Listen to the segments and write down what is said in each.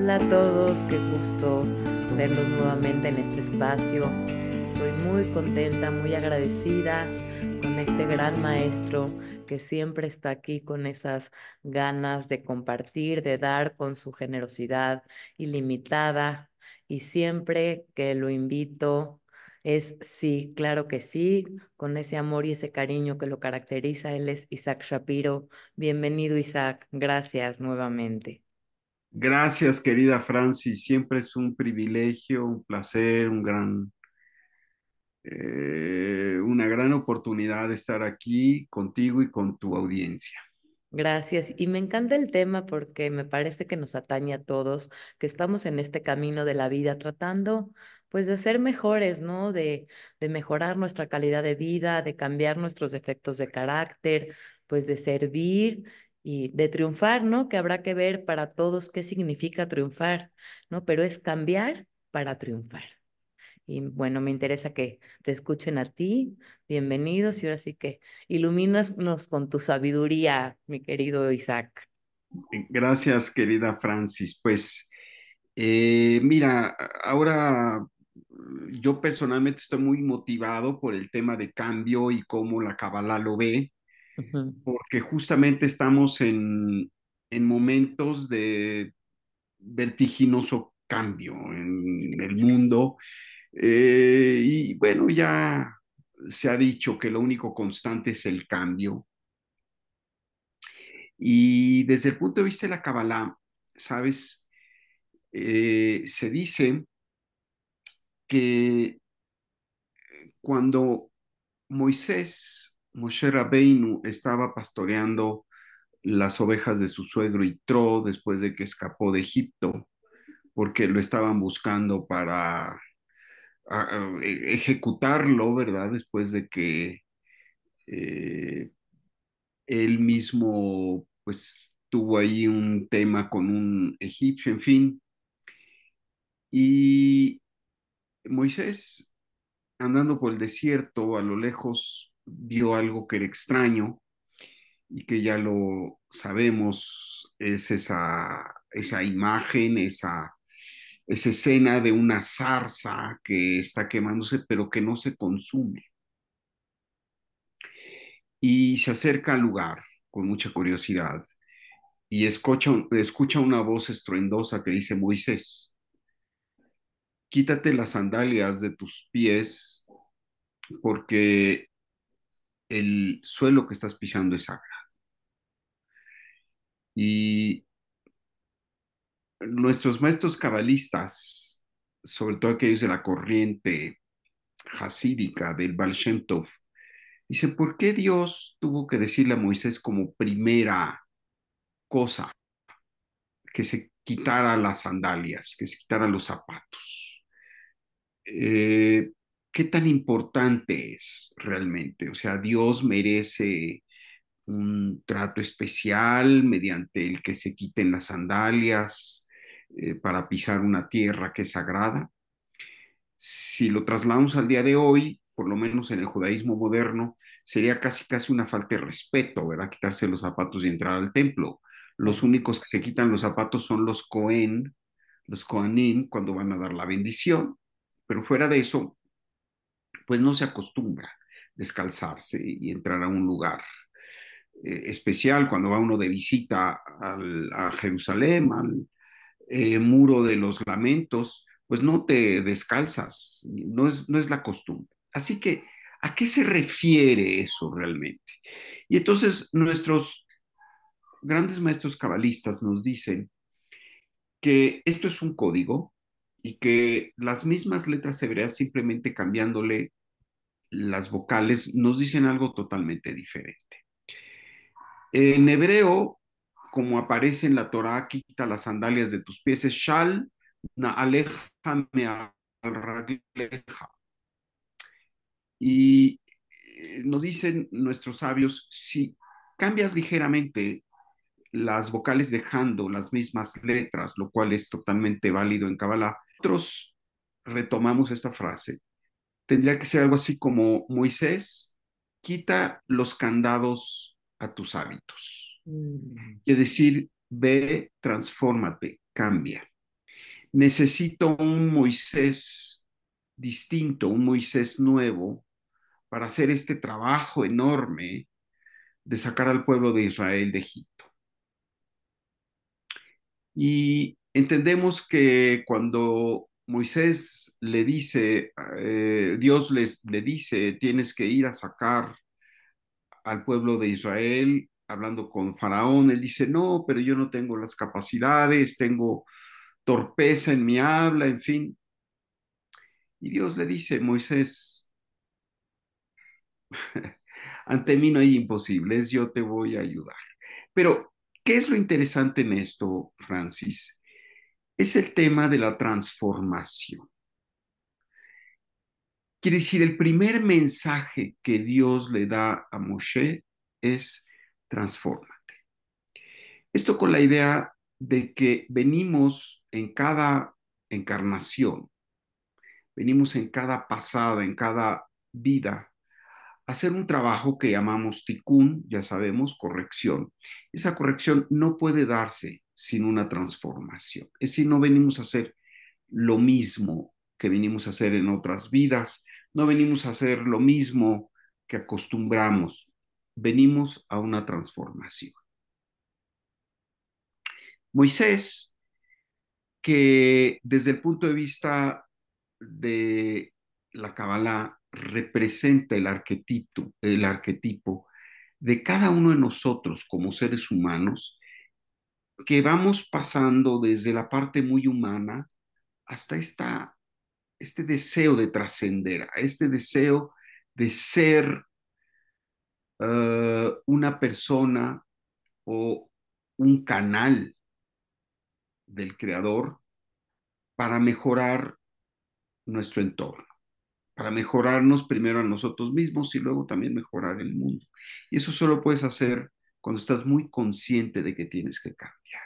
Hola a todos, qué gusto verlos nuevamente en este espacio. Estoy muy contenta, muy agradecida con este gran maestro que siempre está aquí con esas ganas de compartir, de dar con su generosidad ilimitada y siempre que lo invito es sí, claro que sí, con ese amor y ese cariño que lo caracteriza. Él es Isaac Shapiro. Bienvenido Isaac, gracias nuevamente. Gracias, querida Francis. Siempre es un privilegio, un placer, un gran, eh, una gran oportunidad de estar aquí contigo y con tu audiencia. Gracias. Y me encanta el tema porque me parece que nos atañe a todos, que estamos en este camino de la vida tratando pues de ser mejores, ¿no? De, de mejorar nuestra calidad de vida, de cambiar nuestros defectos de carácter, pues de servir y de triunfar, ¿no? Que habrá que ver para todos qué significa triunfar, ¿no? Pero es cambiar para triunfar. Y bueno, me interesa que te escuchen a ti. Bienvenidos y ahora sí que ilumínanos con tu sabiduría, mi querido Isaac. Gracias, querida Francis. Pues eh, mira, ahora yo personalmente estoy muy motivado por el tema de cambio y cómo la Kabbalah lo ve, porque justamente estamos en, en momentos de vertiginoso cambio en el mundo eh, y bueno, ya se ha dicho que lo único constante es el cambio. Y desde el punto de vista de la Kabbalah, ¿sabes? Eh, se dice que cuando Moisés, Moshe Rabbeinu, estaba pastoreando las ovejas de su suegro Yitro después de que escapó de Egipto, porque lo estaban buscando para e, ejecutarlo, ¿verdad? Después de que eh, él mismo, pues, tuvo ahí un tema con un egipcio, en fin. Y Moisés, andando por el desierto, a lo lejos, vio algo que era extraño y que ya lo sabemos, es esa, esa imagen, esa esa escena de una zarza que está quemándose, pero que no se consume. Y se acerca al lugar con mucha curiosidad y escucha, escucha una voz estruendosa que dice, Moisés, quítate las sandalias de tus pies porque el suelo que estás pisando es sagrado. Y nuestros maestros cabalistas, sobre todo aquellos de la corriente hasídica del Baal Shem Tov, dicen, ¿por qué Dios tuvo que decirle a Moisés como primera cosa que se quitara las sandalias, que se quitara los zapatos? Eh, ¿Qué tan importante es realmente? O sea, Dios merece un trato especial mediante el que se quiten las sandalias, eh, para pisar una tierra que es sagrada. Si lo trasladamos al día de hoy, por lo menos en el judaísmo moderno, sería casi casi una falta de respeto, ¿verdad? Quitarse los zapatos y entrar al templo. Los únicos que se quitan los zapatos son los Cohen, los Kohanim, cuando van a dar la bendición. Pero fuera de eso, pues no se acostumbra descalzarse y entrar a un lugar eh, especial cuando va uno de visita a Jerusalén, al, eh, muro de los lamentos, pues no te descalzas, no es, no es la costumbre. Así que, ¿a qué se refiere eso realmente? Y entonces nuestros grandes maestros cabalistas nos dicen que esto es un código y que las mismas letras hebreas, simplemente cambiándole las vocales, nos dicen algo totalmente diferente. En hebreo, como aparece en la Torah, quita las sandalias de tus pies, es shal na aleja me Y eh, nos dicen nuestros sabios, si cambias ligeramente las vocales dejando las mismas letras, lo cual es totalmente válido en Kabbalah, nosotros retomamos esta frase. Tendría que ser algo así como Moisés, quita los candados a tus hábitos. Mm. Y decir, ve, transfórmate, cambia. necesito un Moisés distinto, un Moisés nuevo para hacer este trabajo enorme de sacar al pueblo de Israel de Egipto. Y entendemos que cuando Moisés le dice, eh, Dios le dice, tienes que ir a sacar al pueblo de Israel, hablando con Faraón, él dice, no, pero yo no tengo las capacidades, tengo torpeza en mi habla, en fin. Y Dios le dice, Moisés, ante mí no hay imposibles, yo te voy a ayudar. Pero, ¿qué es lo interesante en esto, Francis? Es el tema de la transformación. Quiere decir, el primer mensaje que Dios le da a Moshe es transfórmate. Esto con la idea de que venimos en cada encarnación, venimos en cada pasada, en cada vida, hacer un trabajo que llamamos tikkun, ya sabemos, corrección. Esa corrección no puede darse sin una transformación. Es decir, no venimos a hacer lo mismo que venimos a hacer en otras vidas, no venimos a hacer lo mismo que acostumbramos, venimos a una transformación. Moisés, que desde el punto de vista de la Kabbalah representa el arquetipo, el arquetipo de cada uno de nosotros como seres humanos, que vamos pasando desde la parte muy humana hasta esta este deseo de trascender, este deseo de ser uh, una persona o un canal del creador para mejorar nuestro entorno, para mejorarnos primero a nosotros mismos y luego también mejorar el mundo. Y eso solo puedes hacer cuando estás muy consciente de que tienes que cambiar.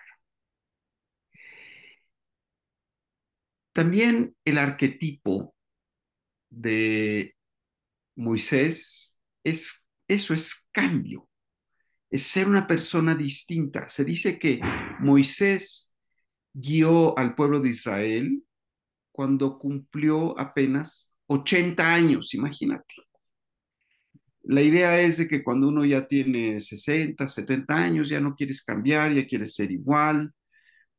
También el arquetipo de Moisés es eso es cambio, es ser una persona distinta. Se dice que Moisés guió al pueblo de Israel cuando cumplió apenas 80 años, imagínate. La idea es de que cuando uno ya tiene 60, 70 años, ya no quieres cambiar, ya quieres ser igual,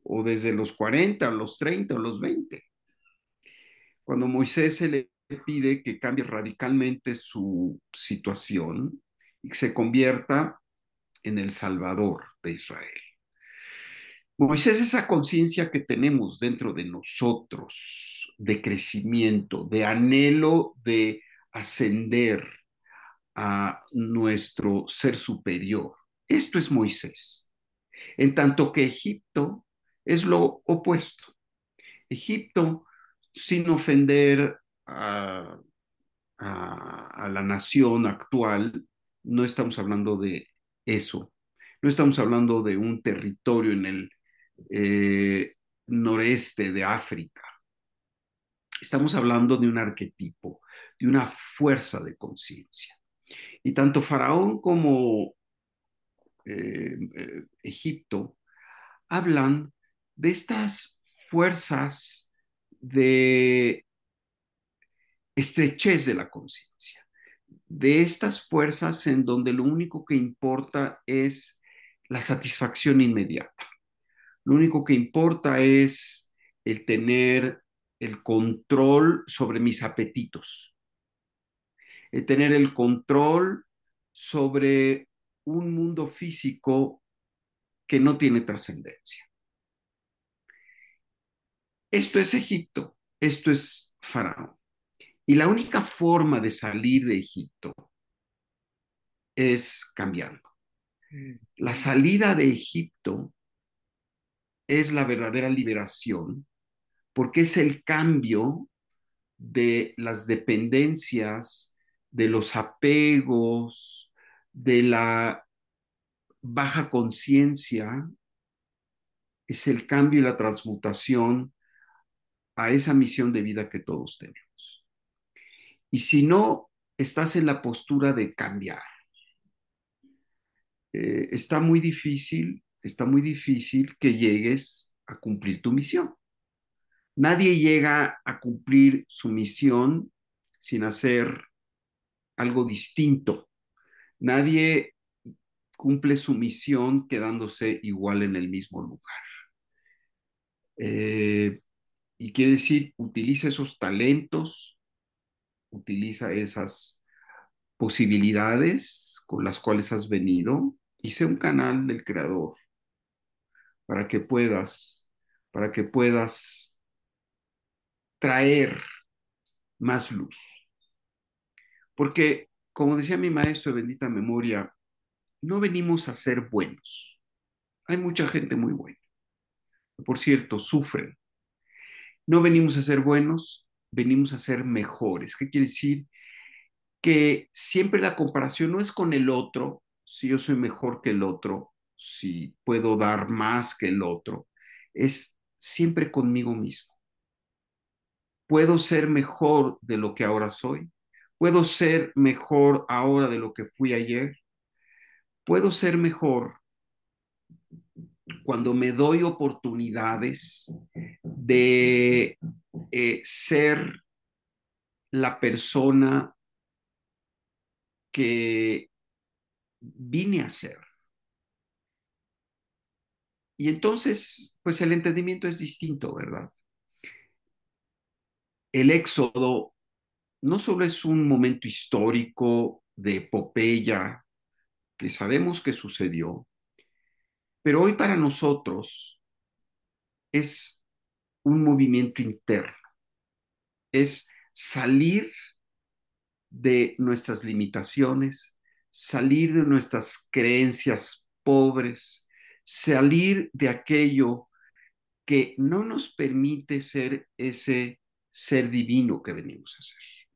o desde los 40, los 30, o los 20. Cuando Moisés se le pide que cambie radicalmente su situación y que se convierta en el Salvador de Israel. Moisés, esa conciencia que tenemos dentro de nosotros, de crecimiento, de anhelo de ascender a nuestro ser superior. Esto es Moisés. En tanto que Egipto es lo opuesto. Egipto, sin ofender a, la nación actual, no estamos hablando de eso. No estamos hablando de un territorio en el eh, noreste de África. Estamos hablando de un arquetipo, de una fuerza de conciencia. Y tanto Faraón como eh, eh, Egipto hablan de estas fuerzas de estrechez de la conciencia, de estas fuerzas en donde lo único que importa es la satisfacción inmediata. Lo único que importa es el tener el control sobre mis apetitos, el tener el control sobre un mundo físico que no tiene trascendencia. Esto es Egipto, esto es Faraón. Y la única forma de salir de Egipto es cambiando. La salida de Egipto es la verdadera liberación porque es el cambio de las dependencias, de los apegos, de la baja conciencia, es el cambio y la transmutación a esa misión de vida que todos tenemos. Y si no estás en la postura de cambiar, eh, está muy difícil, está muy difícil que llegues a cumplir tu misión. Nadie llega a cumplir su misión sin hacer algo distinto. Nadie cumple su misión quedándose igual en el mismo lugar. Eh, y quiere decir, utiliza esos talentos, utiliza esas posibilidades con las cuales has venido y sé un canal del creador para que puedas, para que puedas traer más luz. Porque, como decía mi maestro de bendita memoria, no venimos a ser buenos. Hay mucha gente muy buena. Por cierto, sufren. No venimos a ser buenos, venimos a ser mejores. ¿Qué quiere decir? Que siempre la comparación no es con el otro, si yo soy mejor que el otro, si puedo dar más que el otro, es siempre conmigo mismo. Puedo ser mejor de lo que ahora soy. Puedo ser mejor ahora de lo que fui ayer. Puedo ser mejor cuando me doy oportunidades de eh, ser la persona que vine a ser. Y entonces, pues el entendimiento es distinto, ¿verdad? El éxodo no solo es un momento histórico de epopeya que sabemos que sucedió, pero hoy para nosotros es un movimiento interno, es salir de nuestras limitaciones, salir de nuestras creencias pobres, salir de aquello que no nos permite ser ese ser divino que venimos a ser.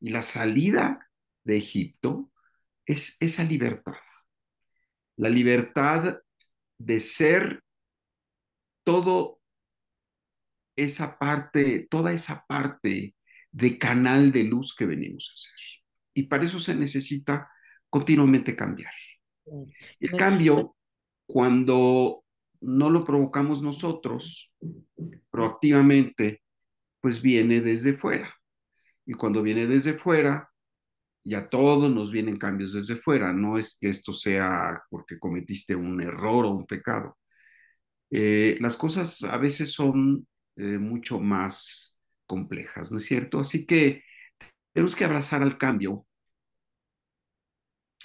Y la salida de Egipto es esa libertad. La libertad de ser todo esa parte, toda esa parte de canal de luz que venimos a hacer. Y para eso se necesita continuamente cambiar. El cambio, cuando no lo provocamos nosotros proactivamente, pues viene desde fuera. Y cuando viene desde fuera, y a todos nos vienen cambios desde fuera, no es que esto sea porque cometiste un error o un pecado. Eh, las cosas a veces son eh, mucho más complejas, ¿no es cierto? Así que tenemos que abrazar al cambio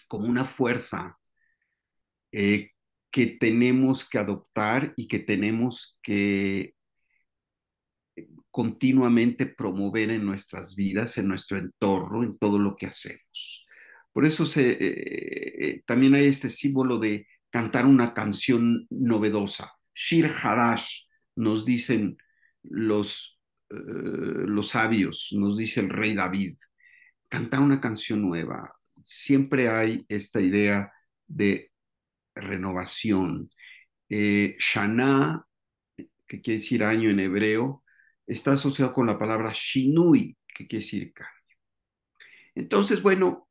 como una fuerza eh, que tenemos que adoptar y que tenemos que continuamente promover en nuestras vidas, en nuestro entorno, en todo lo que hacemos. Por eso se, eh, eh, también hay este símbolo de cantar una canción novedosa. Shir Harash, nos dicen los, eh, los sabios, nos dice el rey David, cantar una canción nueva. Siempre hay esta idea de renovación. Eh, Shana, que quiere decir año en hebreo, está asociado con la palabra shinui, que quiere decir cambio. Entonces, bueno,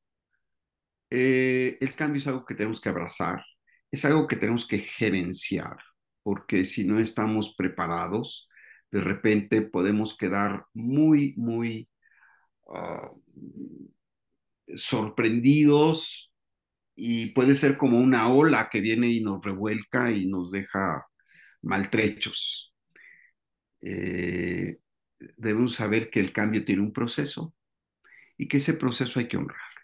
eh, el cambio es algo que tenemos que abrazar, es algo que tenemos que gerenciar, porque si no estamos preparados, de repente podemos quedar muy, muy uh, sorprendidos y puede ser como una ola que viene y nos revuelca y nos deja maltrechos eh, debemos saber que el cambio tiene un proceso y que ese proceso hay que honrarlo.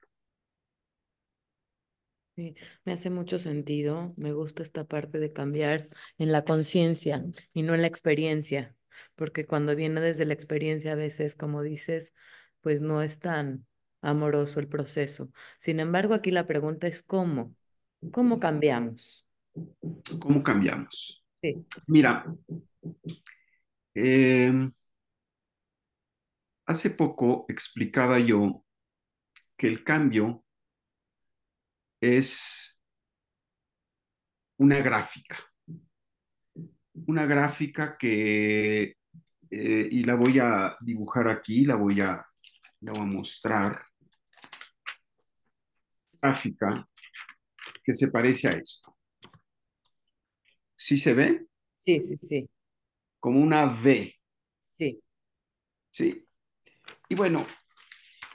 Sí, me hace mucho sentido. Me gusta esta parte de cambiar en la conciencia y no en la experiencia, porque cuando viene desde la experiencia a veces, como dices, pues no es tan amoroso el proceso. Sin embargo, aquí la pregunta es cómo. ¿Cómo cambiamos? ¿Cómo cambiamos? Sí. Mira, eh, hace poco explicaba yo que el cambio es una gráfica, una gráfica que, eh, y la voy a dibujar aquí, la voy a, la voy a mostrar, gráfica que se parece a esto. ¿Sí se ve? Sí, sí, sí como una V. Sí, ¿sí? Y bueno,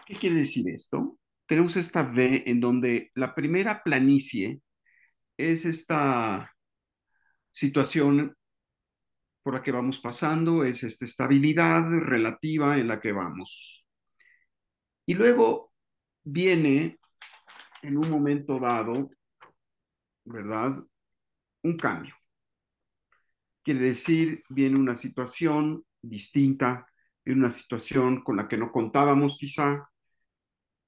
¿qué quiere decir esto? Tenemos esta V en donde la primera planicie es esta situación por la que vamos pasando, es esta estabilidad relativa en la que vamos. Y luego viene en un momento dado, ¿verdad? Un cambio. Quiere decir, viene una situación distinta, viene una situación con la que no contábamos quizá,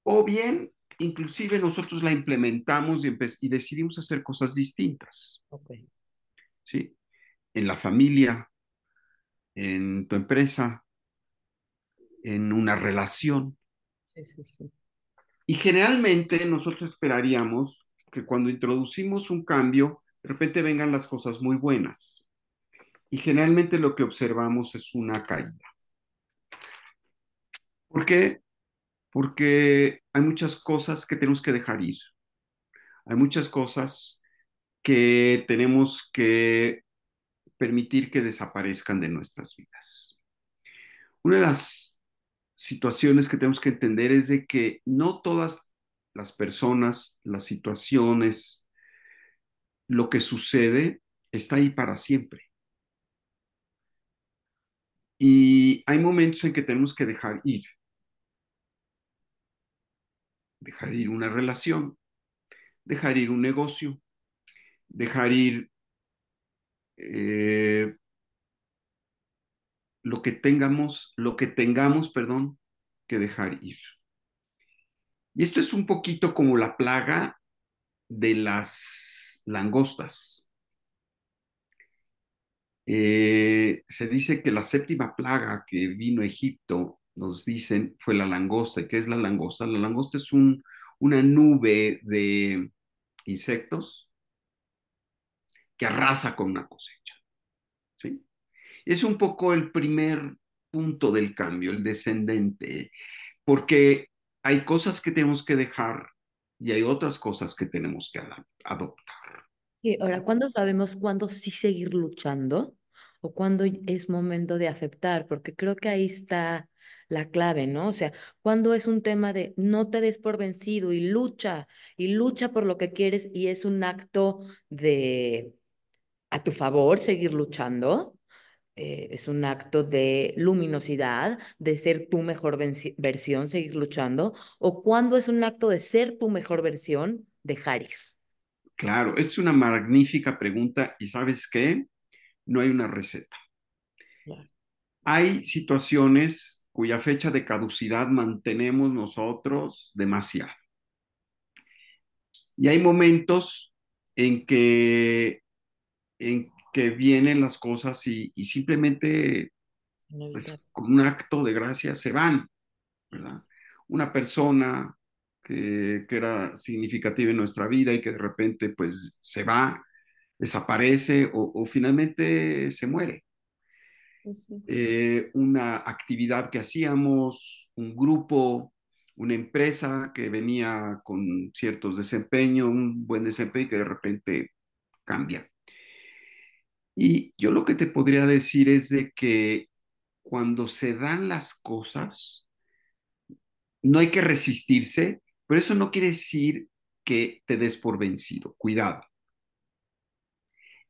o bien inclusive nosotros la implementamos y, y decidimos hacer cosas distintas. okay. ¿Sí? En la familia, en tu empresa, en una relación. Sí, sí, sí. Y generalmente nosotros esperaríamos que cuando introducimos un cambio, de repente vengan las cosas muy buenas. Y generalmente lo que observamos es una caída. ¿Por qué? Porque hay muchas cosas que tenemos que dejar ir. Hay muchas cosas que tenemos que permitir que desaparezcan de nuestras vidas. Una de las situaciones que tenemos que entender es de que no todas las personas, las situaciones, lo que sucede está ahí para siempre. Y hay momentos en que tenemos que dejar ir. Dejar ir una relación, dejar ir un negocio, dejar ir eh, lo que tengamos, lo que tengamos, perdón, que dejar ir. Y esto es un poquito como la plaga de las langostas. Eh, se dice que la séptima plaga que vino a Egipto, nos dicen, fue la langosta. ¿Y qué es la langosta? La langosta es un, una nube de insectos que arrasa con una cosecha. ¿sí? Es un poco el primer punto del cambio, el descendente, porque hay cosas que tenemos que dejar y hay otras cosas que tenemos que adoptar. Sí, ahora, ¿cuándo sabemos cuándo sí seguir luchando o cuándo es momento de aceptar? Porque creo que ahí está la clave, ¿no? O sea, cuando es un tema de no te des por vencido y lucha y lucha por lo que quieres y es un acto de a tu favor seguir luchando. Eh, es un acto de luminosidad, de ser tu mejor versión, seguir luchando, o cuando es un acto de ser tu mejor versión, dejar ir. Claro, es una magnífica pregunta y sabes qué, no hay una receta. Hay situaciones cuya fecha de caducidad mantenemos nosotros demasiado. Y hay momentos en que en que vienen las cosas y, y simplemente pues, con un acto de gracia se van, ¿verdad? Una persona que, que, era significativa en nuestra vida y que de repente pues se va, desaparece o, o finalmente se muere. Sí. Eh, una actividad que hacíamos, un grupo, una empresa que venía con ciertos desempeños, un buen desempeño y que de repente cambia. Y yo lo que te podría decir es de que cuando se dan las cosas, no hay que resistirse, pero eso no quiere decir que te des por vencido. Cuidado.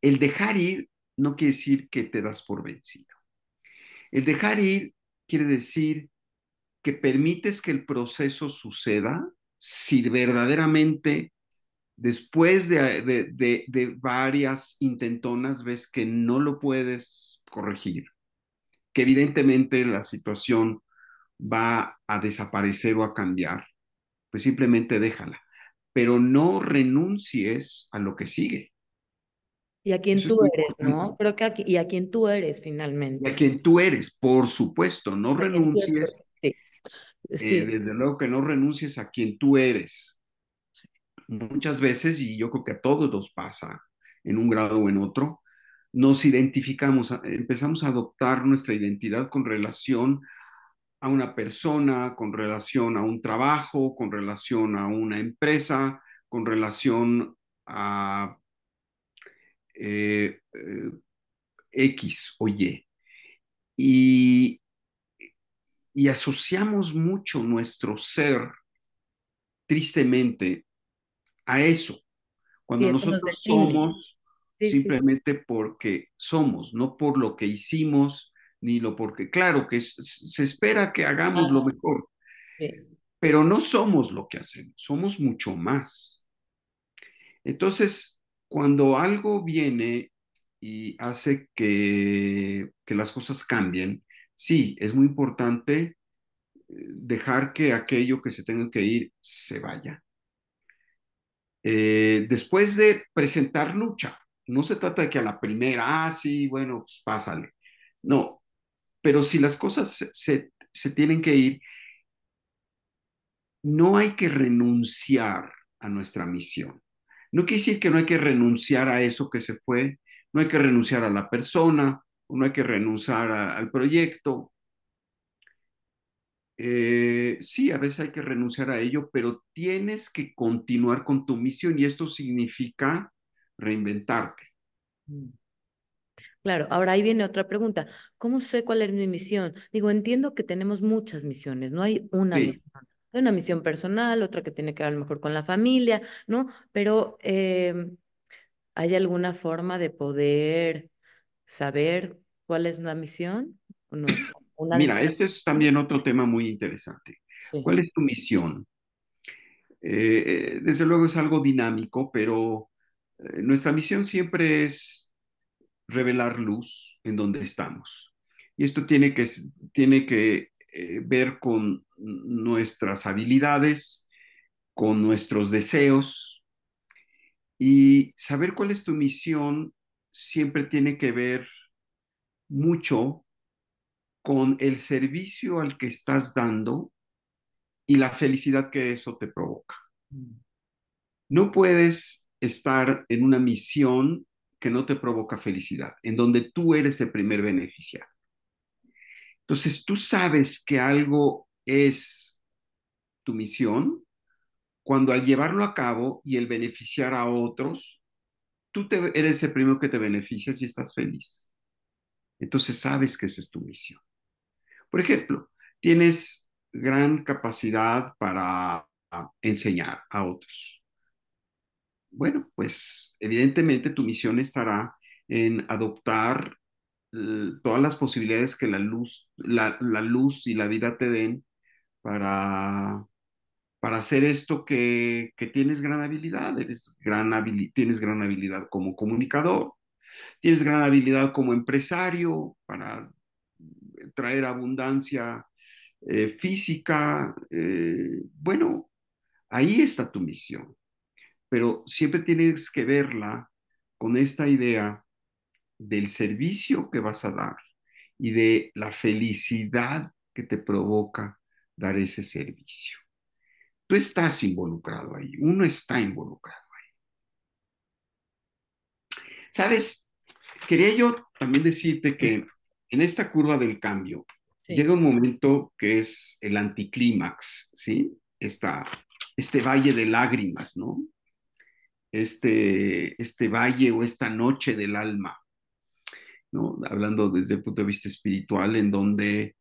El dejar ir no quiere decir que te das por vencido. El dejar ir quiere decir que permites que el proceso suceda si verdaderamente después de, varias intentonas ves que no lo puedes corregir, que evidentemente la situación va a desaparecer o a cambiar, pues simplemente déjala, pero no renuncies a lo que sigue. Y a quien Eso tú eres, ¿no? Creo que aquí, y a quien tú eres finalmente. Y a quien tú eres, por supuesto, no renuncies. Sí. Sí. Eh, desde luego que no renuncies a quien tú eres, muchas veces, y yo creo que a todos nos pasa en un grado o en otro, nos identificamos, empezamos a adoptar nuestra identidad con relación a una persona, con relación a un trabajo, con relación a una empresa, con relación a eh, eh, X o Y. y, y asociamos mucho nuestro ser, tristemente, a eso, Sí, cuando nos nosotros somos Sí, sí. simplemente porque somos, no por lo que hicimos, ni lo porque, claro que se espera que hagamos lo mejor, sí. pero no somos lo que hacemos, somos mucho más. Entonces, cuando algo viene y hace que, las cosas cambien, sí, es muy importante eh, dejar que aquello que se tenga que ir se vaya. Eh, después de presentar lucha, no se trata de que a la primera, ah, sí, bueno, pues pásale. No, pero si las cosas se tienen que ir, no hay que renunciar a nuestra misión. No quiere decir que no hay que renunciar a eso que se fue, no hay que renunciar a la persona, no hay que renunciar a, al proyecto. Eh, sí, a veces hay que renunciar a ello, pero tienes que continuar con tu misión y esto significa reinventarte. Mm. Claro, ahora ahí viene otra pregunta. ¿Cómo sé cuál es mi misión? Digo, entiendo que tenemos muchas misiones, no hay una Sí, misión. Hay una misión personal, otra que tiene que ver a lo mejor con la familia, ¿no? Pero em, ¿hay alguna forma de poder saber cuál es la misión? Una mira, misión. ese es también otro tema muy interesante. Sí. ¿Cuál es tu misión? Eh, desde luego es algo dinámico, pero eh, nuestra misión siempre es revelar luz en donde estamos. Y esto tiene que, tiene que eh, ver con nuestras habilidades, con nuestros deseos y saber cuál es tu misión siempre tiene que ver mucho con el servicio al que estás dando y la felicidad que eso te provoca. No puedes estar en una misión que no te provoca felicidad, en donde tú eres el primer beneficiario. Entonces, tú sabes que algo es tu misión cuando al llevarlo a cabo y el beneficiar a otros, tú te, eres el primero que te beneficias y estás feliz. Entonces, sabes que esa es tu misión. Por ejemplo, tienes gran capacidad para enseñar a otros. Bueno, pues evidentemente tu misión estará en adoptar eh, todas las posibilidades que la luz, la, la luz y la vida te den para, para hacer esto que, que tienes gran habilidad. Eres gran tienes gran habilidad como comunicador, tienes gran habilidad como empresario para traer abundancia eh, física. Eh, bueno, ahí está tu misión, pero siempre tienes que verla con esta idea del servicio que vas a dar y de la felicidad que te provoca dar ese servicio. Tú estás involucrado ahí, uno está involucrado ahí. ¿Sabes? Quería yo también decirte que en esta curva del cambio Sí. llega un momento que es el anticlímax, ¿sí? Esta, este valle de lágrimas, ¿no? Este, este valle o esta noche del alma, ¿no? Hablando desde el punto de vista espiritual, en donde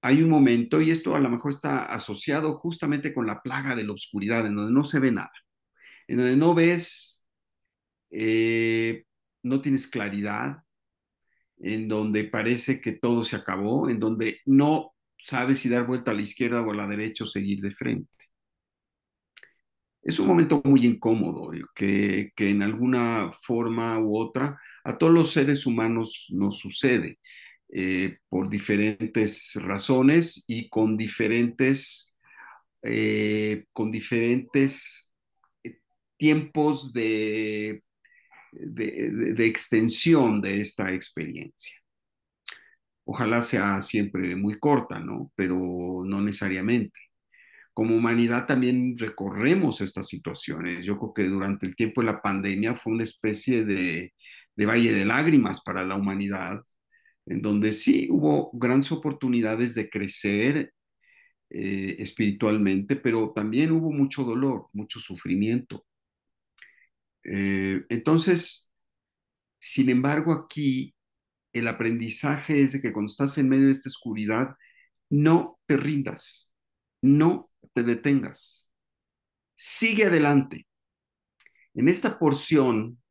hay un momento, y esto a lo mejor está asociado justamente con la plaga de la oscuridad, en donde no se ve nada, en donde no ves, eh, no tienes claridad, en donde parece que todo se acabó, en donde no sabes si dar vuelta a la izquierda o a la derecha o seguir de frente. Es un momento muy incómodo que, que en alguna forma u otra a todos los seres humanos nos sucede eh, por diferentes razones y con diferentes, eh, con diferentes eh, tiempos de, de, de, extensión de esta experiencia. Ojalá sea siempre muy corta, ¿no? Pero no necesariamente. Como humanidad también recorremos estas situaciones. Yo creo que durante el tiempo de la pandemia fue una especie de, de valle de lágrimas para la humanidad, en donde sí hubo grandes oportunidades de crecer eh, espiritualmente, pero también hubo mucho dolor, mucho sufrimiento. Eh, entonces, sin embargo, aquí el aprendizaje es de que cuando estás en medio de esta oscuridad, no te rindas, no te detengas, sigue adelante. En esta porción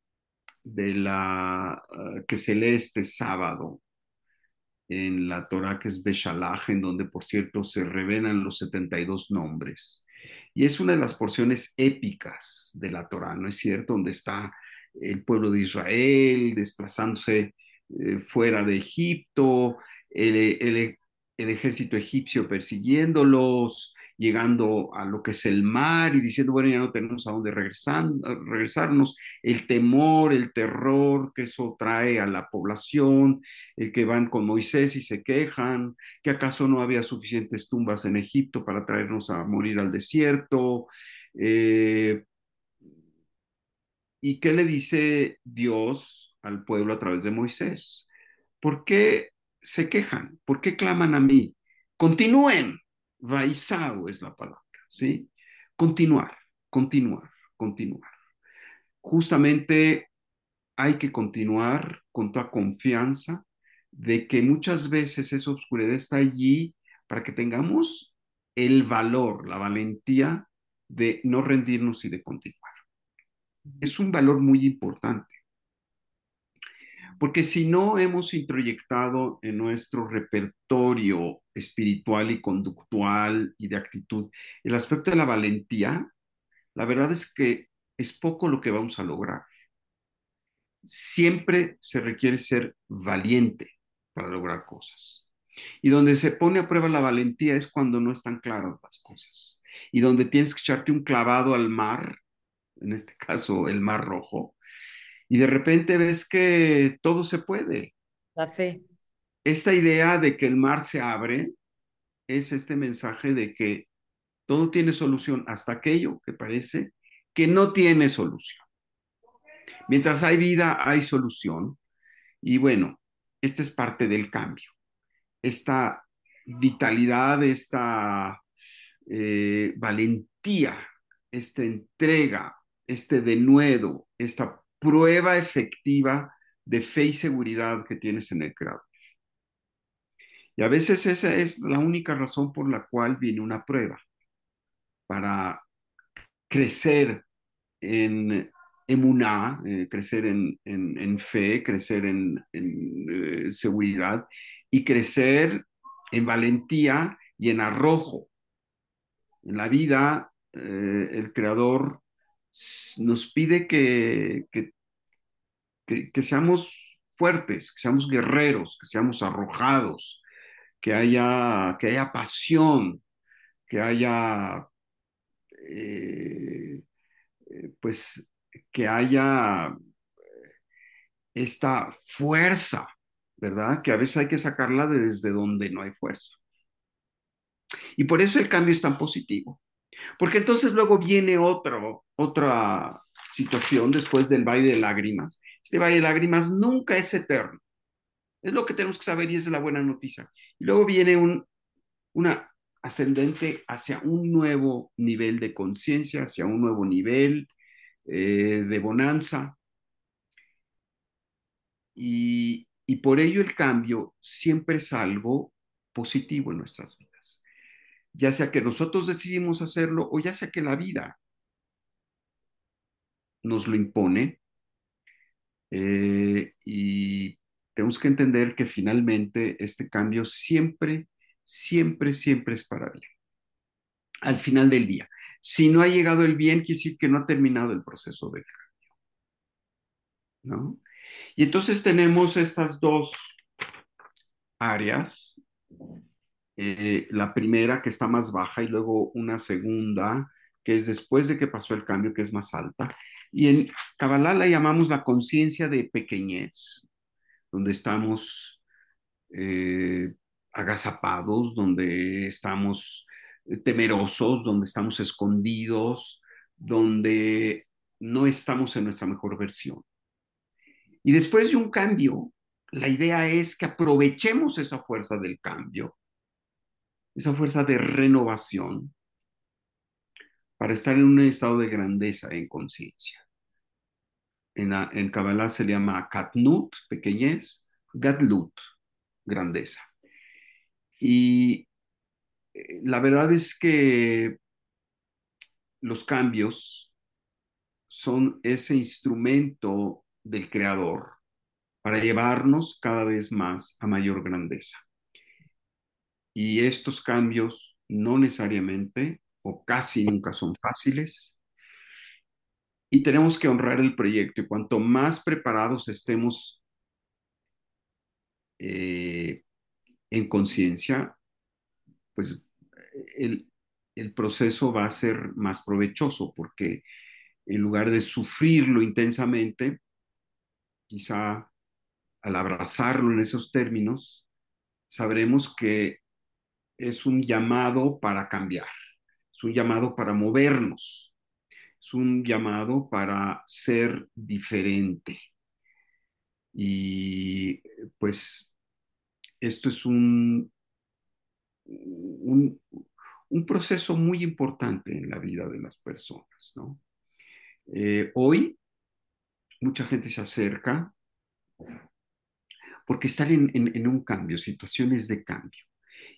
de la uh, que se lee este sábado en la Torah que es Beshalach, en donde por cierto se revelan los 72 nombres. Y es una de las porciones épicas de la Torah, ¿no es cierto? Donde está el pueblo de Israel desplazándose eh, fuera de Egipto, el, ejército egipcio persiguiéndolos, llegando a lo que es el mar y diciendo, bueno, ya no tenemos a dónde regresar, regresarnos, el temor, el terror que eso trae a la población, el que van con Moisés y se quejan, que acaso no había suficientes tumbas en Egipto para traernos a morir al desierto. Eh, ¿Y qué le dice Dios al pueblo a través de Moisés? ¿Por qué se quejan? ¿Por qué claman a mí? Continúen. Vaisao es la palabra, ¿sí? Continuar, continuar, continuar. Justamente hay que continuar con toda confianza de que muchas veces esa oscuridad está allí para que tengamos el valor, la valentía de no rendirnos y de continuar. Es un valor muy importante. Porque si no hemos introyectado en nuestro repertorio espiritual y conductual y de actitud el aspecto de la valentía, la verdad es que es poco lo que vamos a lograr. Siempre se requiere ser valiente para lograr cosas. Y donde se pone a prueba la valentía es cuando no están claras las cosas. Y donde tienes que echarte un clavado al mar, en este caso el mar rojo, y de repente ves que todo se puede. La fe. Esta idea de que el mar se abre es este mensaje de que todo tiene solución hasta aquello que parece que no tiene solución. Mientras hay vida, hay solución. Y bueno, esta es parte del cambio. Esta vitalidad, esta eh, valentía, esta entrega, este denuedo, esta prueba efectiva de fe y seguridad que tienes en el Creador. Y a veces esa es la única razón por la cual viene una prueba, para crecer en emuná, eh, crecer en, en, fe, crecer en, en eh, seguridad y crecer en valentía y en arrojo. En la vida, eh, el Creador nos pide que, que, seamos fuertes, que seamos guerreros, que seamos arrojados, que haya, que haya pasión, que haya, eh, pues, que haya esta fuerza, ¿verdad? Que a veces hay que sacarla desde donde no hay fuerza. Y por eso el cambio es tan positivo. Porque entonces luego viene otro, otra situación después del valle de lágrimas. Este valle de lágrimas nunca es eterno. Es lo que tenemos que saber y es la buena noticia. Y luego viene un, una ascendente hacia un nuevo nivel de conciencia, hacia un nuevo nivel eh, de bonanza. Y, y por ello el cambio siempre es algo positivo en nuestras vidas ya sea que nosotros decidimos hacerlo o ya sea que la vida nos lo impone. Eh, y tenemos que entender que finalmente este cambio siempre, siempre, siempre es para bien. Al final del día. Si no ha llegado el bien, quiere decir que no ha terminado el proceso del cambio. ¿No? Y entonces tenemos estas dos áreas eh, la primera que está más baja y luego una segunda que es después de que pasó el cambio que es más alta. Y en Kabbalah la llamamos la conciencia de pequeñez, donde estamos eh, agazapados, donde estamos temerosos, donde estamos escondidos, donde no estamos en nuestra mejor versión. Y después de un cambio, la idea es que aprovechemos esa fuerza del cambio esa fuerza de renovación para estar en un estado de grandeza en conciencia. En, en Kabbalah se le llama katnut, pequeñez, Gadlut, grandeza. Y eh, la verdad es que los cambios son ese instrumento del creador para llevarnos cada vez más a mayor grandeza. Y estos cambios no necesariamente o casi nunca son fáciles. Y tenemos que honrar el proyecto. Y cuanto más preparados estemos eh, en conciencia, pues el, el proceso va a ser más provechoso porque en lugar de sufrirlo intensamente, quizá al abrazarlo en esos términos, sabremos que es un llamado para cambiar, es un llamado para movernos, es un llamado para ser diferente. Y pues esto es un, un, proceso muy importante en la vida de las personas, ¿no? Eh, hoy mucha gente se acerca porque están en, en, un cambio, situaciones de cambio.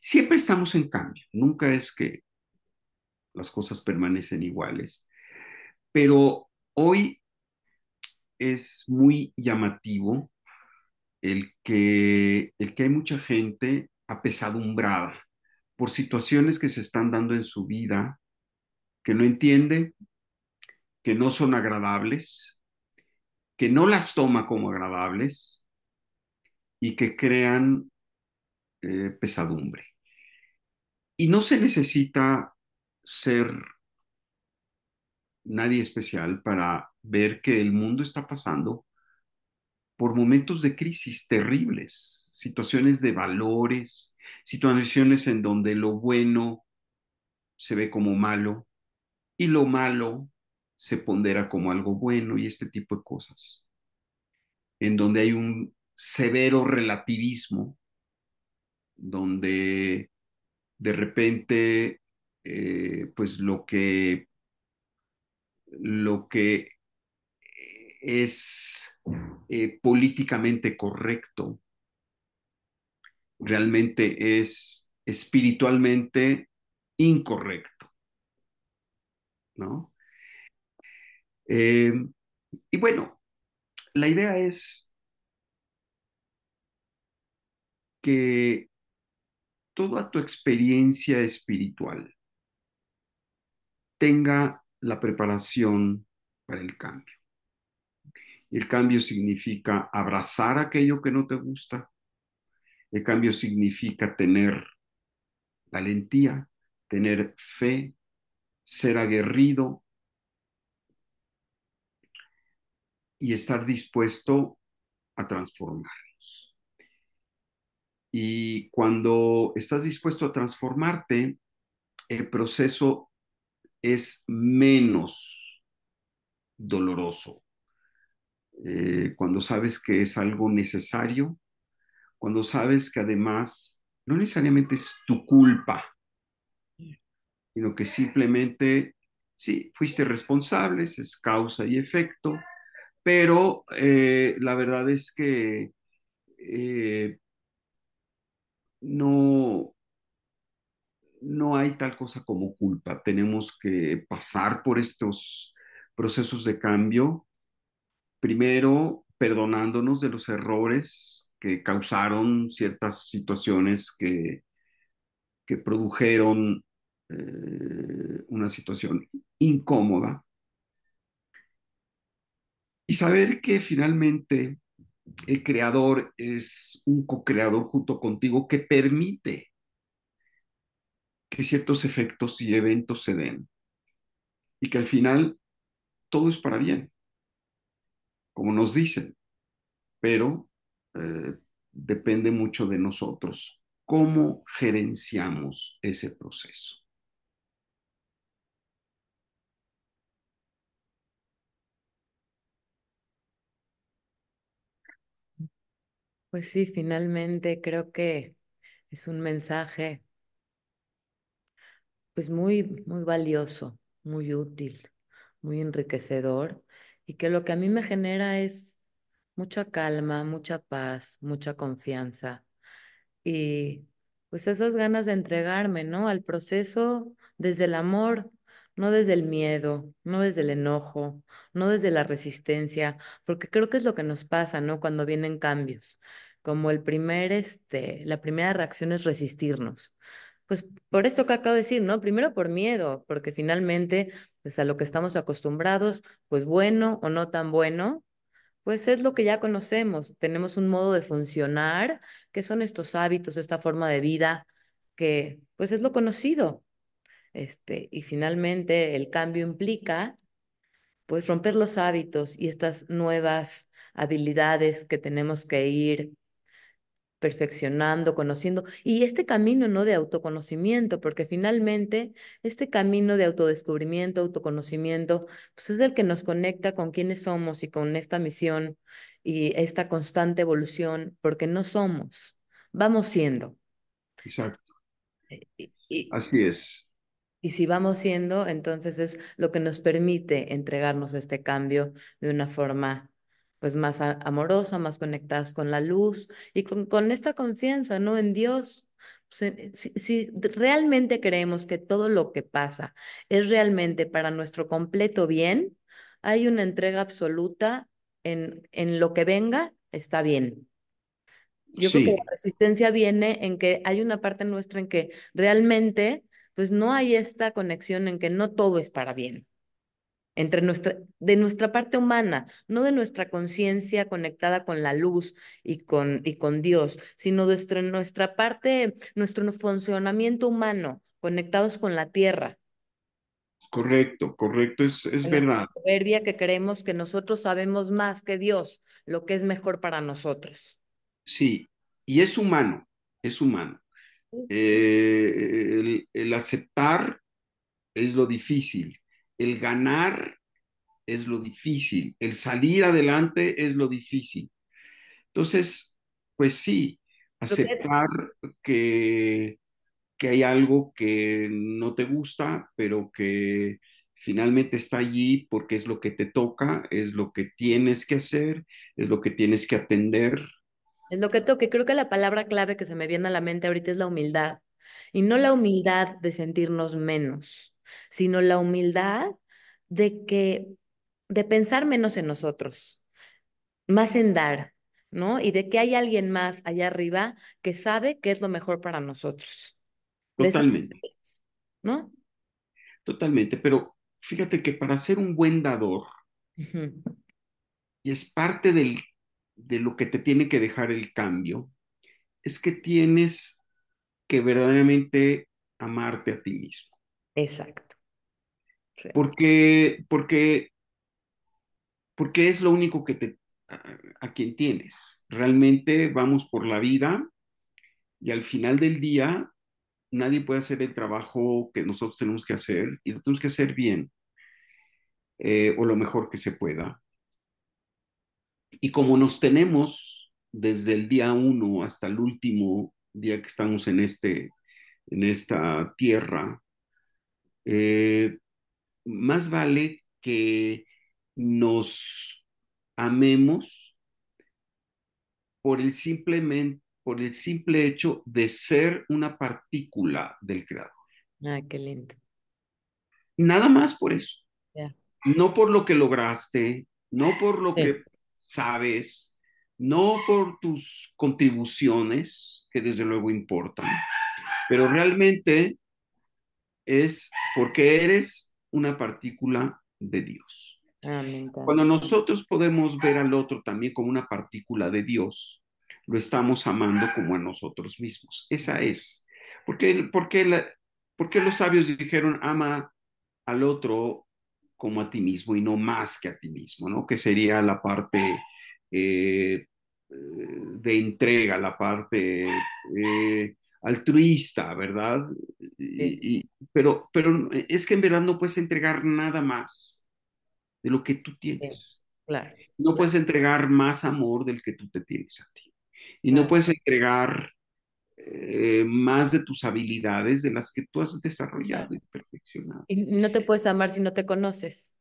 Siempre estamos en cambio, nunca es que las cosas permanecen iguales, pero hoy es muy llamativo el que, el que hay mucha gente apesadumbrada por situaciones que se están dando en su vida que no entiende, que no son agradables, que no las toma como agradables y que crean eh, pesadumbre. Y no se necesita ser nadie especial para ver que el mundo está pasando por momentos de crisis terribles, situaciones de valores, situaciones en donde lo bueno se ve como malo y lo malo se pondera como algo bueno y este tipo de cosas, en donde hay un severo relativismo, donde de repente, eh, pues lo que, lo que es eh, políticamente correcto realmente es espiritualmente incorrecto, ¿no? Eh, y bueno, la idea es que toda tu experiencia espiritual tenga la preparación para el cambio. El cambio significa abrazar aquello que no te gusta. El cambio significa tener valentía, tener fe, ser aguerrido y estar dispuesto a transformarnos. Y cuando estás dispuesto a transformarte, el proceso es menos doloroso. Eh, cuando sabes que es algo necesario, cuando sabes que además no necesariamente es tu culpa, sino que simplemente, sí, fuiste responsable, es causa y efecto, pero eh, la verdad es que eh, no, no hay tal cosa como culpa. Tenemos que pasar por estos procesos de cambio, primero perdonándonos de los errores que causaron ciertas situaciones que, que produjeron eh, una situación incómoda y saber que finalmente el creador es un co-creador junto contigo que permite que ciertos efectos y eventos se den y que al final todo es para bien, como nos dicen, pero eh, depende mucho de nosotros cómo gerenciamos ese proceso. Pues sí, finalmente creo que es un mensaje pues muy, muy valioso, muy útil, muy enriquecedor y que lo que a mí me genera es mucha calma, mucha paz, mucha confianza y pues esas ganas de entregarme, ¿no? Al proceso desde el amor, no desde el miedo, no desde el enojo, no desde la resistencia, porque creo que es lo que nos pasa, ¿no? Cuando vienen cambios, como el primer, este, la primera reacción es resistirnos. Pues por esto que acabo de decir, ¿no? Primero por miedo, porque finalmente, pues a lo que estamos acostumbrados, pues bueno o no tan bueno, pues es lo que ya conocemos. Tenemos un modo de funcionar, que son estos hábitos, esta forma de vida, que pues es lo conocido. Este, y finalmente el cambio implica pues romper los hábitos y estas nuevas habilidades que tenemos que ir perfeccionando, conociendo, y este camino, ¿no? De autoconocimiento, porque finalmente este camino de autodescubrimiento, autoconocimiento, pues es el que nos conecta con quiénes somos y con esta misión y esta constante evolución, porque no somos, vamos siendo. Exacto. Y, y, Así es. y si vamos siendo, entonces es lo que nos permite entregarnos a este cambio de una forma pues más amorosa, más conectadas con la luz y con, con esta confianza, ¿no? En Dios. Pues, si, si realmente creemos que todo lo que pasa es realmente para nuestro completo bien, hay una entrega absoluta en, en lo que venga, está bien. Yo creo que la resistencia viene en que hay una parte nuestra en que realmente, pues no hay esta conexión en que no todo es para bien entre nuestra, de nuestra parte humana, no de nuestra conciencia conectada con la luz y con, y con Dios, sino de nuestra, nuestra parte, nuestro funcionamiento humano, conectados con la tierra, correcto, correcto, es, es en verdad. soberbia que creemos que nosotros sabemos más que Dios, lo que es mejor para nosotros. Sí, y es humano, es humano. Eh, el, el aceptar es lo difícil, el ganar es lo difícil, el salir adelante es lo difícil. Entonces, pues sí, aceptar que, que hay algo que no te gusta, pero que finalmente está allí porque es lo que te toca, es lo que tienes que hacer, es lo que tienes que atender. Es lo que toque. Creo que la palabra clave que se me viene a la mente ahorita es la humildad. Y no la humildad de sentirnos menos, sino la humildad de que, de pensar menos en nosotros, más en dar, ¿no? Y de que hay alguien más allá arriba que sabe qué es lo mejor para nosotros. Esa, Totalmente, ¿no? totalmente. Pero fíjate que para ser un buen dador, y es parte del, de lo que te tiene que dejar el cambio, es que tienes que verdaderamente amarte a ti mismo. Exacto. Porque, porque, porque es lo único que te, a, a quien tienes. Realmente vamos por la vida y al final del día nadie puede hacer el trabajo que nosotros tenemos que hacer y lo tenemos que hacer bien eh, o lo mejor que se pueda. Y como nos tenemos desde el día uno hasta el último día que estamos en, este, en esta tierra, eh, más vale que nos amemos por el, simplemente, por el simple hecho de ser una partícula del Creador. Ay, qué lindo. Nada más por eso. No por lo que lograste, no por lo Sí. que sabes, no por tus contribuciones, que desde luego importan, pero realmente es porque eres una partícula de Dios. Ah, Cuando nosotros podemos ver al otro también como una partícula de Dios, lo estamos amando como a nosotros mismos. Esa es. ¿Por qué, por qué, la, por qué los sabios dijeron ama al otro como a ti mismo y no más que a ti mismo, ¿no? Que sería la parte eh, de entrega, la parte eh, altruista, ¿verdad? Sí, Y, y, pero, pero es que en verdad no puedes entregar nada más de lo que tú sí, tienes. claro, No claro, puedes entregar más amor del que tú te tienes a ti. Y no puedes entregar eh, más de tus habilidades de las que tú has desarrollado y perfeccionado. Y no te puedes amar si no te conoces.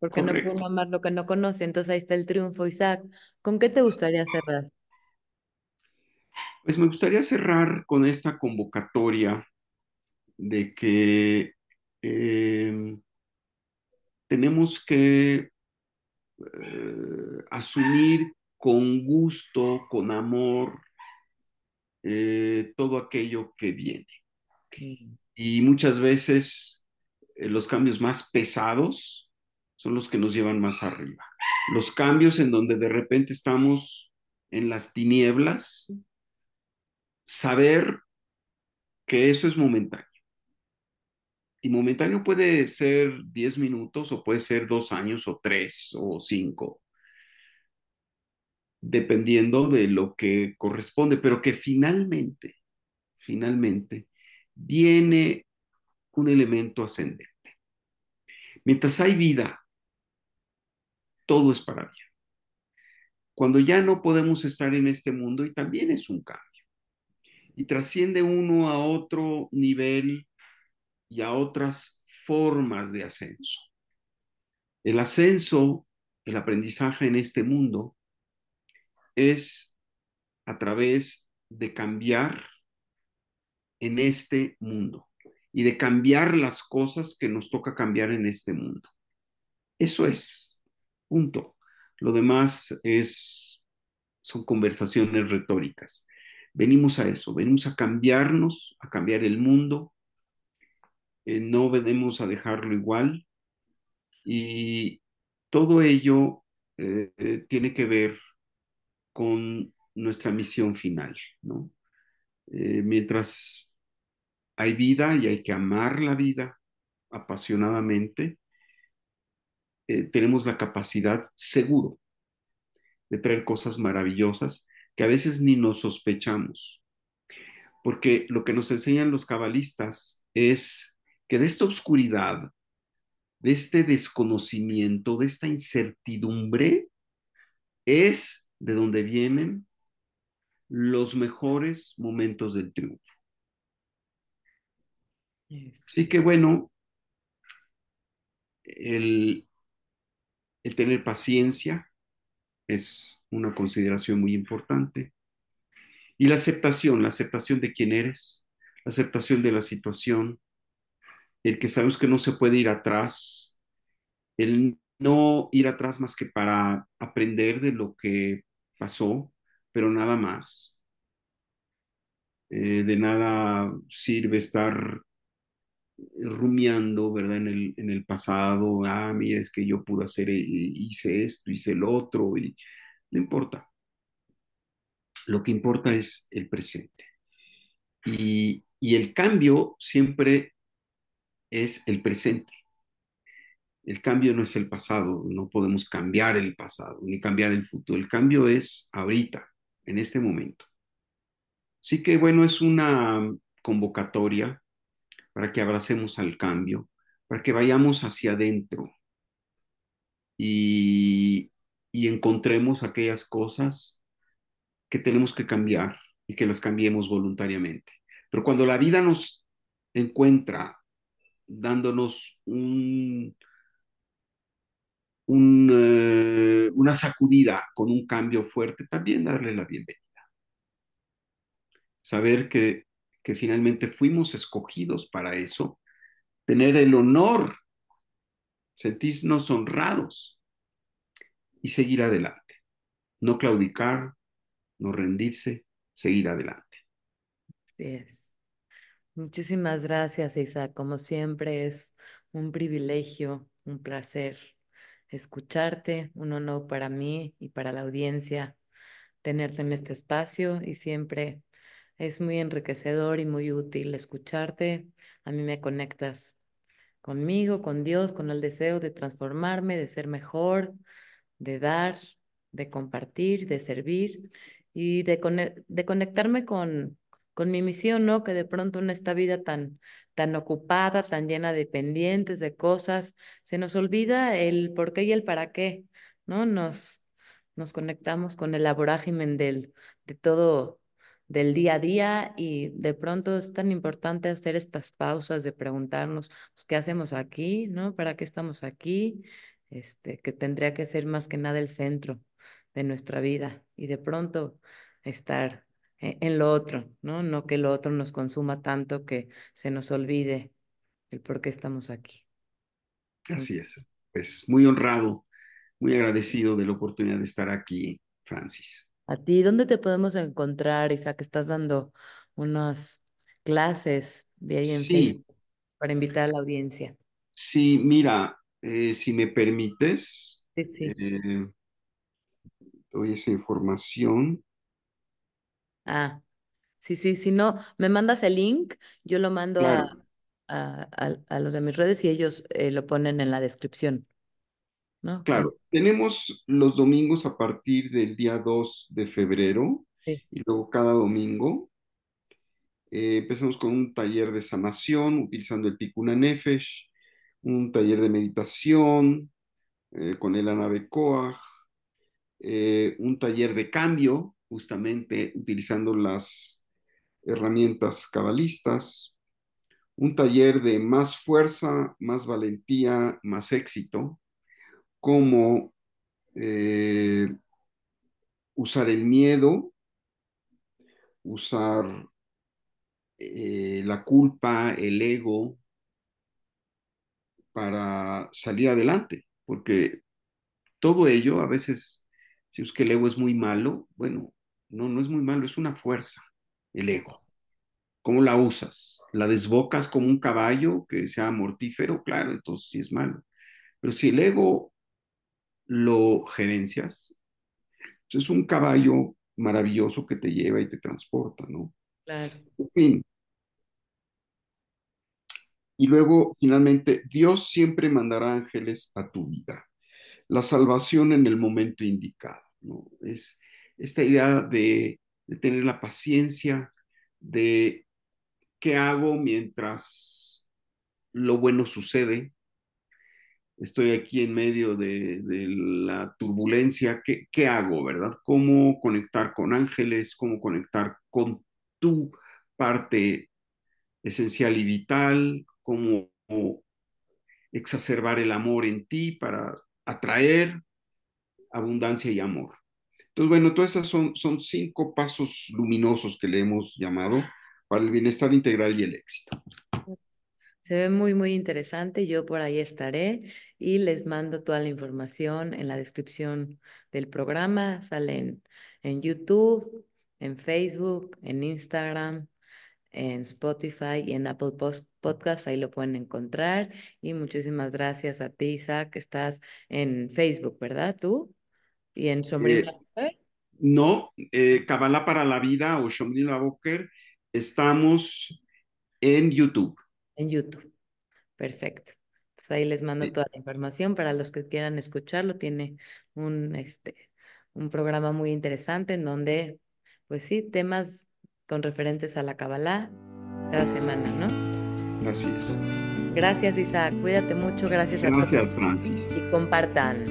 porque no correcto. amar lo que no conoce. Entonces ahí está el triunfo, Isaac. ¿Con qué te gustaría cerrar? Pues me gustaría cerrar con esta convocatoria de que eh, tenemos que eh, asumir con gusto, con amor, eh, todo aquello que viene. Y muchas veces eh, los cambios más pesados son los que nos llevan más arriba. Los cambios en donde de repente estamos en las tinieblas, saber que eso es momentáneo. Y momentáneo puede ser 10 minutos o puede ser dos años o tres o cinco, dependiendo de lo que corresponde, pero que finalmente, finalmente, viene un elemento ascendente. Mientras hay vida, todo es para bien. Cuando ya no podemos estar en este mundo, y también es un cambio, y trasciende uno a otro nivel y a otras formas de ascenso. El ascenso, el aprendizaje en este mundo, es a través de cambiar en este mundo y de cambiar las cosas que nos toca cambiar en este mundo. Eso es, punto. Lo demás es, son conversaciones retóricas. Venimos a eso, venimos a cambiarnos, a cambiar el mundo, eh, no venimos a dejarlo igual y todo ello eh, tiene que ver con nuestra misión final, ¿no? Eh, mientras hay vida y hay que amar la vida apasionadamente, tenemos la capacidad seguro de traer cosas maravillosas que a veces ni nos sospechamos. Porque lo que nos enseñan los cabalistas es que de esta oscuridad, de este desconocimiento, de esta incertidumbre, es de donde vienen los mejores momentos del triunfo. Así que bueno, el, el tener paciencia es una consideración muy importante. Y la aceptación, la aceptación de quién eres, la aceptación de la situación, el que sabes que no se puede ir atrás, el no ir atrás más que para aprender de lo que pasó, pero nada más. Eh, de nada sirve estar rumiando, ¿verdad? En el, en el pasado, ah, mira, es que yo pude hacer, hice esto, hice el otro, y no importa. Lo que importa es el presente. Y, y el cambio siempre es el presente. El cambio no es el pasado, no podemos cambiar el pasado ni cambiar el futuro. El cambio es ahorita, en este momento. Así que bueno, es una convocatoria para que abracemos al cambio, para que vayamos hacia adentro y, y encontremos aquellas cosas que tenemos que cambiar y que las cambiemos voluntariamente. Pero cuando la vida nos encuentra dándonos un, un, eh, una sacudida con un cambio fuerte, también darle la bienvenida. Saber que, que finalmente fuimos escogidos para eso, tener el honor, sentirnos honrados y seguir adelante. No claudicar, no rendirse, seguir adelante. Así es. Muchísimas gracias, Isa. Como siempre, es un privilegio, un placer escucharte, un honor para mí y para la audiencia tenerte en este espacio y siempre es muy enriquecedor y muy útil escucharte. A mí me conectas conmigo, con Dios, con el deseo de transformarme, de ser mejor, de dar, de compartir, de servir y de, de conectarme con, con mi misión, ¿no? Que de pronto en esta vida tan, tan ocupada, tan llena de pendientes, de cosas, se nos olvida el por qué y el para qué, ¿no? Nos, nos conectamos con el vorágine del, de todo, del día a día y de pronto es tan importante hacer estas pausas de preguntarnos, pues, ¿qué hacemos aquí, ¿no? ¿Para qué estamos aquí? este, que tendría que ser más que nada el centro de nuestra vida y de pronto estar e- en lo otro, ¿no? No que lo otro nos consuma tanto que se nos olvide el por qué estamos aquí. Así es. Pues muy honrado, muy agradecido de la oportunidad de estar aquí, Francis. A ti, ¿dónde te podemos encontrar, Isaac? Estás dando unas clases de ahí en Sí, Facebook para invitar a la audiencia. sí, mira, eh, si me permites, Sí, sí. eh, doy esa información. Ah, sí, sí. Si no, me mandas el link, yo lo mando a, a- a los de mis redes y ellos eh, lo ponen en la descripción, claro. Tenemos los domingos a partir del día 2 de febrero sí, y luego cada domingo. eh, empezamos con un taller de sanación utilizando el Tikkun Nefesh, un taller de meditación eh, con el Anabecoag, eh, un taller de cambio, justamente utilizando las herramientas cabalistas, un taller de más fuerza, más valentía, más éxito, cómo eh, usar el miedo, usar eh, la culpa, el ego para salir adelante, porque todo ello a veces, si es que el ego es muy malo, bueno, no, no es muy malo, es una fuerza, el ego. ¿Cómo la usas? ¿La desbocas como un caballo que sea mortífero? Claro, entonces sí es malo. Pero si el ego lo gerencias, pues es un caballo maravilloso que te lleva y te transporta, ¿no? claro. En fin. Y luego, finalmente, Dios siempre mandará ángeles a tu vida. La salvación en el momento indicado, ¿no? Es esta idea de, de tener la paciencia, de qué hago mientras lo bueno sucede, estoy aquí en medio de, la turbulencia, ¿qué, ¿qué, hago, verdad? ¿Cómo conectar con ángeles? ¿Cómo conectar con tu parte esencial y vital? ¿Cómo exacerbar el amor en ti para atraer abundancia y amor? Entonces, bueno, todas esas son, son cinco pasos luminosos que le hemos llamado para el bienestar integral y el éxito. Se ve muy, muy interesante. Yo por ahí estaré y les mando toda la información en la descripción del programa. Salen en YouTube, en Facebook, en Instagram, en Spotify y en Apple Podcasts. Ahí lo pueden encontrar. Y muchísimas gracias a ti, Isaac, que estás en Facebook, ¿verdad? ¿Tú? ¿Y en Sombrín Eh, no, eh, Kabbalah para la Vida o Shomni Boker, estamos en YouTube. En YouTube. Perfecto. Entonces ahí les mando Sí. toda la información para los que quieran escucharlo. Tiene un, este, un programa muy interesante en donde, pues sí, temas con referentes a la Kabbalah cada semana, ¿no? Así es. Gracias, Isaac. Cuídate mucho. Gracias, a Gracias, todos. Francis. Y compartan.